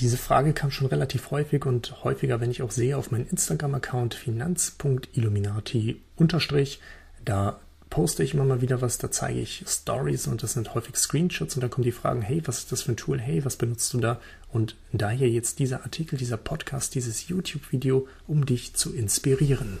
Diese Frage kam schon relativ häufig und häufiger, wenn ich auch sehe, auf meinem Instagram-Account finanz.illuminati Da poste ich immer mal wieder was, da zeige ich Stories und das sind häufig Screenshots und da kommen die Fragen, hey, was ist das für ein Tool? Hey, was benutzt du da? Und daher jetzt dieser Artikel, dieser Podcast, dieses YouTube-Video, um dich zu inspirieren.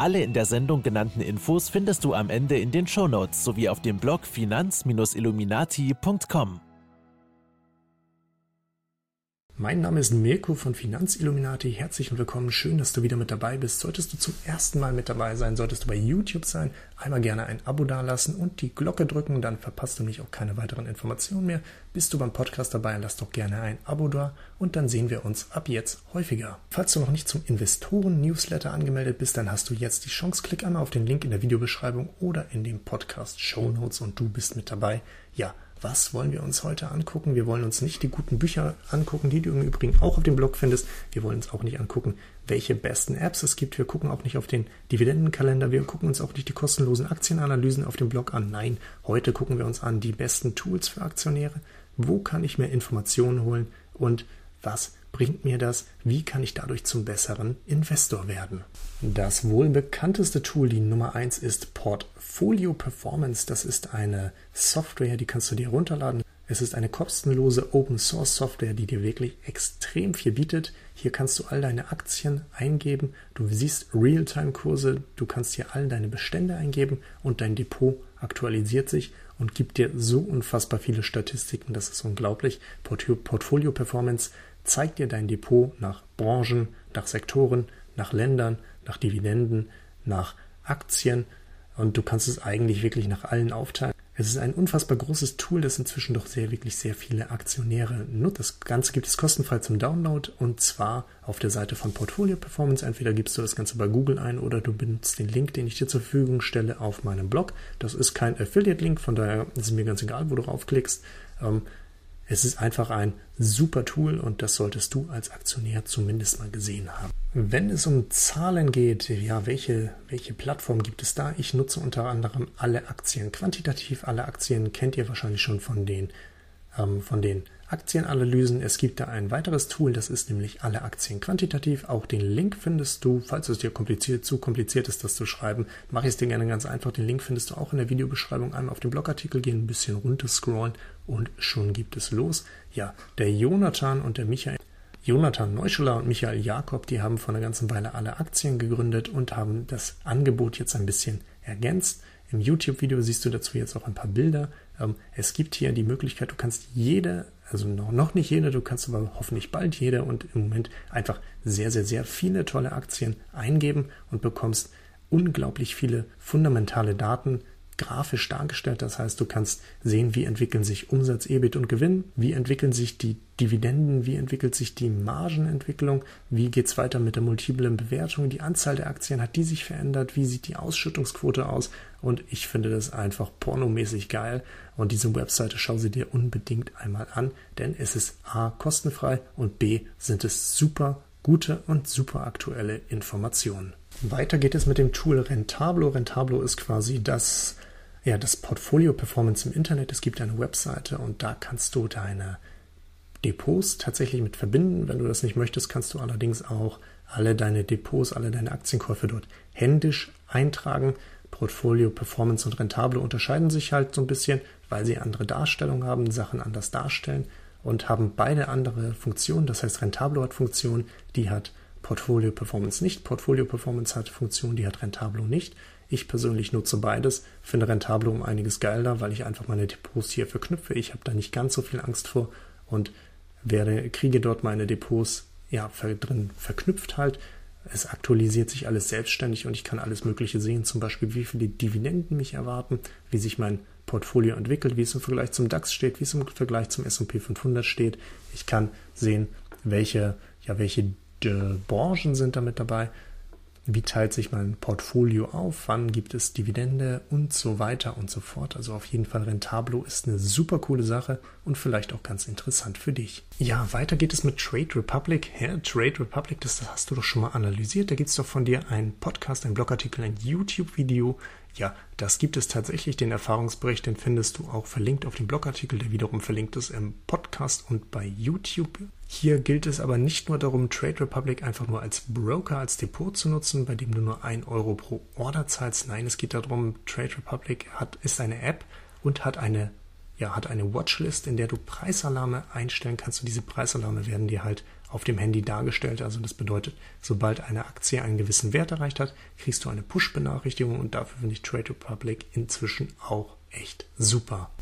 Alle in der Sendung genannten Infos findest du am Ende in den Shownotes sowie auf dem Blog finanz-illuminati.com. Mein Name ist Mirko von Finanzilluminati. Herzlich willkommen. Schön, dass du wieder mit dabei bist. Solltest du zum ersten Mal mit dabei sein, solltest du bei YouTube sein, einmal gerne ein Abo dalassen und die Glocke drücken, dann verpasst du mich auch keine weiteren Informationen mehr. Bist du beim Podcast dabei, lass doch gerne ein Abo da und dann sehen wir uns ab jetzt häufiger. Falls du noch nicht zum Investoren-Newsletter angemeldet bist, dann hast du jetzt die Chance. Klick einmal auf den Link in der Videobeschreibung oder in den Podcast-Show Notes und du bist mit dabei. Ja, was wollen wir uns heute angucken? Wir wollen uns nicht die guten Bücher angucken, die du im Übrigen auch auf dem Blog findest. Wir wollen uns auch nicht angucken, welche besten Apps es gibt. Wir gucken auch nicht auf den Dividendenkalender. Wir gucken uns auch nicht die kostenlosen Aktienanalysen auf dem Blog an. Nein, heute gucken wir uns an die besten Tools für Aktionäre. Wo kann ich mehr Informationen holen und was bringt mir das? Wie kann ich dadurch zum besseren Investor werden? Das wohl bekannteste Tool, die Nummer eins ist Portfolio Performance. Das ist eine Software, die kannst du dir runterladen. Es ist eine kostenlose Open Source Software, die dir wirklich extrem viel bietet. Hier kannst du all deine Aktien eingeben. Du siehst Realtime-Kurse. Du kannst hier all deine Bestände eingeben und dein Depot aktualisiert sich und gibt dir so unfassbar viele Statistiken. Das ist unglaublich. Portfolio Performance zeigt dir dein Depot nach Branchen, nach Sektoren, nach Ländern, nach Dividenden, nach Aktien und du kannst es eigentlich wirklich nach allen aufteilen. Es ist ein unfassbar großes Tool, das inzwischen doch sehr, wirklich sehr viele Aktionäre nutzt. Das Ganze gibt es kostenfrei zum Download und zwar auf der Seite von Portfolio Performance. Entweder gibst du das Ganze bei Google ein oder du benutzt den Link, den ich dir zur Verfügung stelle auf meinem Blog. Das ist kein Affiliate-Link, von daher ist es mir ganz egal, wo du draufklickst. Es ist einfach ein super Tool und das solltest du als Aktionär zumindest mal gesehen haben. Wenn es um Zahlen geht, ja, welche, welche Plattform gibt es da? Ich nutze unter anderem alle Aktien. Quantitativ alle Aktien kennt ihr wahrscheinlich schon von den, ähm, von den Aktienanalysen. Es gibt da ein weiteres Tool, das ist nämlich alle Aktien quantitativ. Auch den Link findest du, falls es dir kompliziert, zu kompliziert ist, das zu schreiben, mache ich es dir gerne ganz einfach. Den Link findest du auch in der Videobeschreibung. Einmal auf den Blogartikel gehen, ein bisschen runter scrollen und schon gibt es los. Ja, der Jonathan und der Michael. Jonathan Neuscheler und Michael Jakob, die haben vor einer ganzen Weile alle Aktien gegründet und haben das Angebot jetzt ein bisschen ergänzt. Im YouTube-Video siehst du dazu jetzt auch ein paar Bilder. Ähm, es gibt hier die Möglichkeit, du kannst jede also noch, noch nicht jeder, du kannst aber hoffentlich bald jeder und im Moment einfach sehr, sehr, sehr viele tolle Aktien eingeben und bekommst unglaublich viele fundamentale Daten grafisch dargestellt. Das heißt, du kannst sehen, wie entwickeln sich Umsatz, EBIT und Gewinn, wie entwickeln sich die Dividenden, wie entwickelt sich die Margenentwicklung, wie geht es weiter mit der multiplen Bewertung, die Anzahl der Aktien, hat die sich verändert, wie sieht die Ausschüttungsquote aus und ich finde das einfach pornomäßig geil und diese Webseite schau sie dir unbedingt einmal an, denn es ist A kostenfrei und B sind es super gute und super aktuelle Informationen. Weiter geht es mit dem Tool Rentablo. Rentablo ist quasi das ja, das Portfolio Performance im Internet. Es gibt eine Webseite und da kannst du deine Depots tatsächlich mit verbinden. Wenn du das nicht möchtest, kannst du allerdings auch alle deine Depots, alle deine Aktienkäufe dort händisch eintragen. Portfolio Performance und Rentable unterscheiden sich halt so ein bisschen, weil sie andere Darstellungen haben, Sachen anders darstellen und haben beide andere Funktionen. Das heißt, Rentable hat Funktion, die hat Portfolio Performance nicht. Portfolio Performance hat Funktion, die hat Rentablo nicht. Ich persönlich nutze beides, finde Rentablo um einiges geiler, weil ich einfach meine Depots hier verknüpfe. Ich habe da nicht ganz so viel Angst vor und werde, kriege dort meine Depots ja, drin verknüpft halt. Es aktualisiert sich alles selbstständig und ich kann alles Mögliche sehen, zum Beispiel wie viele Dividenden mich erwarten, wie sich mein Portfolio entwickelt, wie es im Vergleich zum DAX steht, wie es im Vergleich zum S&P 500 steht. Ich kann sehen, welche, ja, welche äh, Branchen sind damit dabei, wie teilt sich mein Portfolio auf, wann gibt es Dividende und so weiter und so fort. Also auf jeden Fall Rentablo ist eine super coole Sache und vielleicht auch ganz interessant für dich. Ja, weiter geht es mit Trade Republic. Ja, Trade Republic, das hast du doch schon mal analysiert. Da gibt es doch von dir einen Podcast, einen Blogartikel, ein YouTube-Video. Ja, das gibt es tatsächlich. Den Erfahrungsbericht, den findest du auch verlinkt auf dem Blogartikel, der wiederum verlinkt ist im Podcast und bei YouTube. Hier gilt es aber nicht nur darum, Trade Republic einfach nur als Broker, als Depot zu nutzen, bei dem du nur 1 Euro pro Order zahlst. Nein, es geht darum, Trade Republic hat, ist eine App und hat eine, ja, hat eine Watchlist, in der du Preisalarme einstellen kannst. Und diese Preisalarme werden dir halt auf dem Handy dargestellt. Also das bedeutet, sobald eine Aktie einen gewissen Wert erreicht hat, kriegst du eine Push-Benachrichtigung und dafür finde ich Trade Republic inzwischen auch echt super.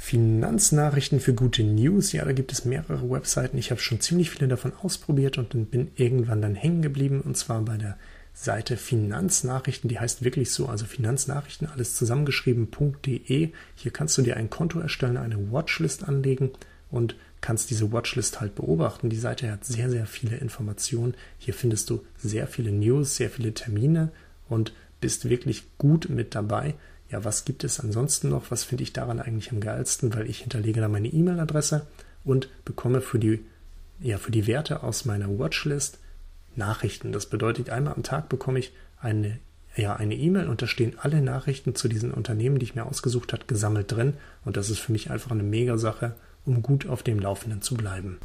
Finanznachrichten für gute News. Ja, da gibt es mehrere Webseiten. Ich habe schon ziemlich viele davon ausprobiert und bin irgendwann dann hängen geblieben. Und zwar bei der Seite Finanznachrichten. Die heißt wirklich so, also Finanznachrichten, alles zusammengeschrieben.de. Hier kannst du dir ein Konto erstellen, eine Watchlist anlegen und kannst diese Watchlist halt beobachten. Die Seite hat sehr, sehr viele Informationen. Hier findest du sehr viele News, sehr viele Termine und bist wirklich gut mit dabei ja, was gibt es ansonsten noch? Was finde ich daran eigentlich am geilsten? Weil ich hinterlege da meine E-Mail-Adresse und bekomme für die, ja, für die Werte aus meiner Watchlist Nachrichten. Das bedeutet, einmal am Tag bekomme ich eine ja, eine E-Mail und da stehen alle Nachrichten zu diesen Unternehmen, die ich mir ausgesucht habe, gesammelt drin. Und das ist für mich einfach eine Mega-Sache, um gut auf dem Laufenden zu bleiben.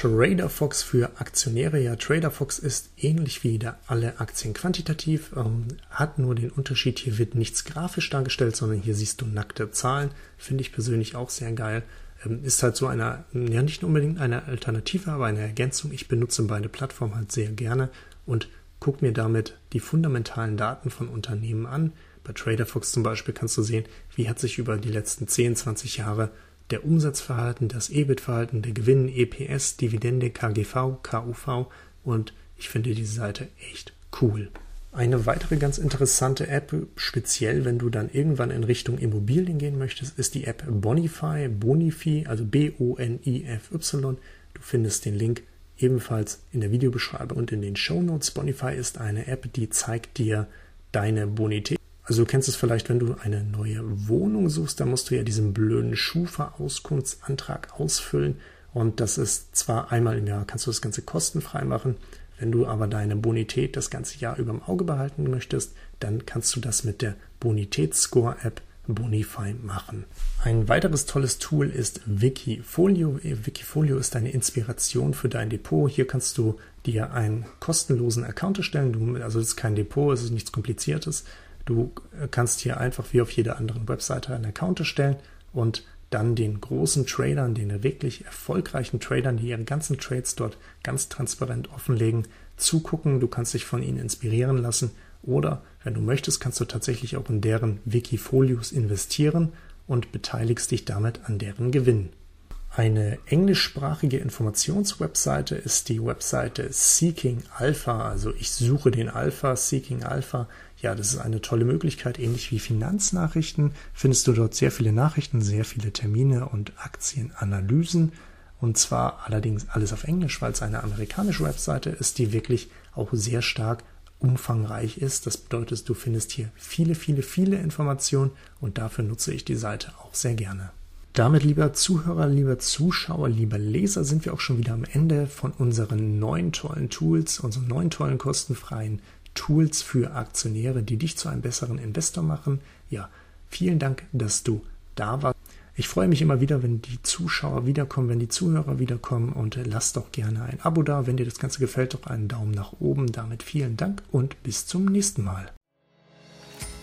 TraderFox für Aktionäre. Ja, TraderFox ist ähnlich wie der alle Aktien quantitativ, ähm, hat nur den Unterschied, hier wird nichts grafisch dargestellt, sondern hier siehst du nackte Zahlen. Finde ich persönlich auch sehr geil. Ähm, ist halt so eine, ja nicht unbedingt eine Alternative, aber eine Ergänzung. Ich benutze beide Plattformen halt sehr gerne und gucke mir damit die fundamentalen Daten von Unternehmen an. Bei TraderFox zum Beispiel kannst du sehen, wie hat sich über die letzten 10, 20 Jahre der Umsatzverhalten, das EBIT-Verhalten, der Gewinn, EPS, Dividende, KGV, KUV und ich finde diese Seite echt cool. Eine weitere ganz interessante App, speziell wenn du dann irgendwann in Richtung Immobilien gehen möchtest, ist die App Bonify, Bonify, also B-O-N-I-F-Y. Du findest den Link ebenfalls in der Videobeschreibung und in den Show Notes. Bonify ist eine App, die zeigt dir deine Bonität. Also du kennst es vielleicht, wenn du eine neue Wohnung suchst, da musst du ja diesen blöden Schufa-Auskunftsantrag ausfüllen. Und das ist zwar einmal im Jahr, kannst du das Ganze kostenfrei machen. Wenn du aber deine Bonität das ganze Jahr über im Auge behalten möchtest, dann kannst du das mit der Bonitätsscore-App Bonify machen. Ein weiteres tolles Tool ist Wikifolio. Wikifolio ist eine Inspiration für dein Depot. Hier kannst du dir einen kostenlosen Account erstellen. also es ist kein Depot, es ist nichts Kompliziertes. Du kannst hier einfach wie auf jeder anderen Webseite einen Account erstellen und dann den großen Tradern, den wirklich erfolgreichen Tradern, die ihre ganzen Trades dort ganz transparent offenlegen, zugucken. Du kannst dich von ihnen inspirieren lassen oder, wenn du möchtest, kannst du tatsächlich auch in deren Wikifolios investieren und beteiligst dich damit an deren Gewinn. Eine englischsprachige Informationswebseite ist die Webseite Seeking Alpha. Also ich suche den Alpha, Seeking Alpha. Ja, das ist eine tolle Möglichkeit. Ähnlich wie Finanznachrichten findest du dort sehr viele Nachrichten, sehr viele Termine und Aktienanalysen. Und zwar allerdings alles auf Englisch, weil es eine amerikanische Webseite ist, die wirklich auch sehr stark umfangreich ist. Das bedeutet, du findest hier viele, viele, viele Informationen und dafür nutze ich die Seite auch sehr gerne. Damit, lieber Zuhörer, lieber Zuschauer, lieber Leser, sind wir auch schon wieder am Ende von unseren neuen tollen Tools, unseren neuen tollen kostenfreien Tools für Aktionäre, die dich zu einem besseren Investor machen. Ja, vielen Dank, dass du da warst. Ich freue mich immer wieder, wenn die Zuschauer wiederkommen, wenn die Zuhörer wiederkommen und lass doch gerne ein Abo da. Wenn dir das Ganze gefällt, doch einen Daumen nach oben. Damit vielen Dank und bis zum nächsten Mal.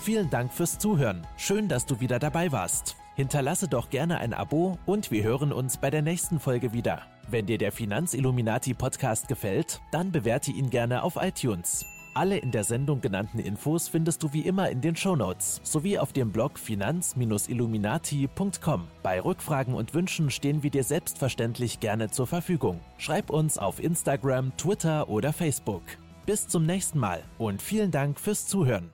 Vielen Dank fürs Zuhören. Schön, dass du wieder dabei warst. Hinterlasse doch gerne ein Abo und wir hören uns bei der nächsten Folge wieder. Wenn dir der Finanzilluminati Podcast gefällt, dann bewerte ihn gerne auf iTunes. Alle in der Sendung genannten Infos findest du wie immer in den Shownotes sowie auf dem Blog finanz-illuminati.com. Bei Rückfragen und Wünschen stehen wir dir selbstverständlich gerne zur Verfügung. Schreib uns auf Instagram, Twitter oder Facebook. Bis zum nächsten Mal und vielen Dank fürs Zuhören.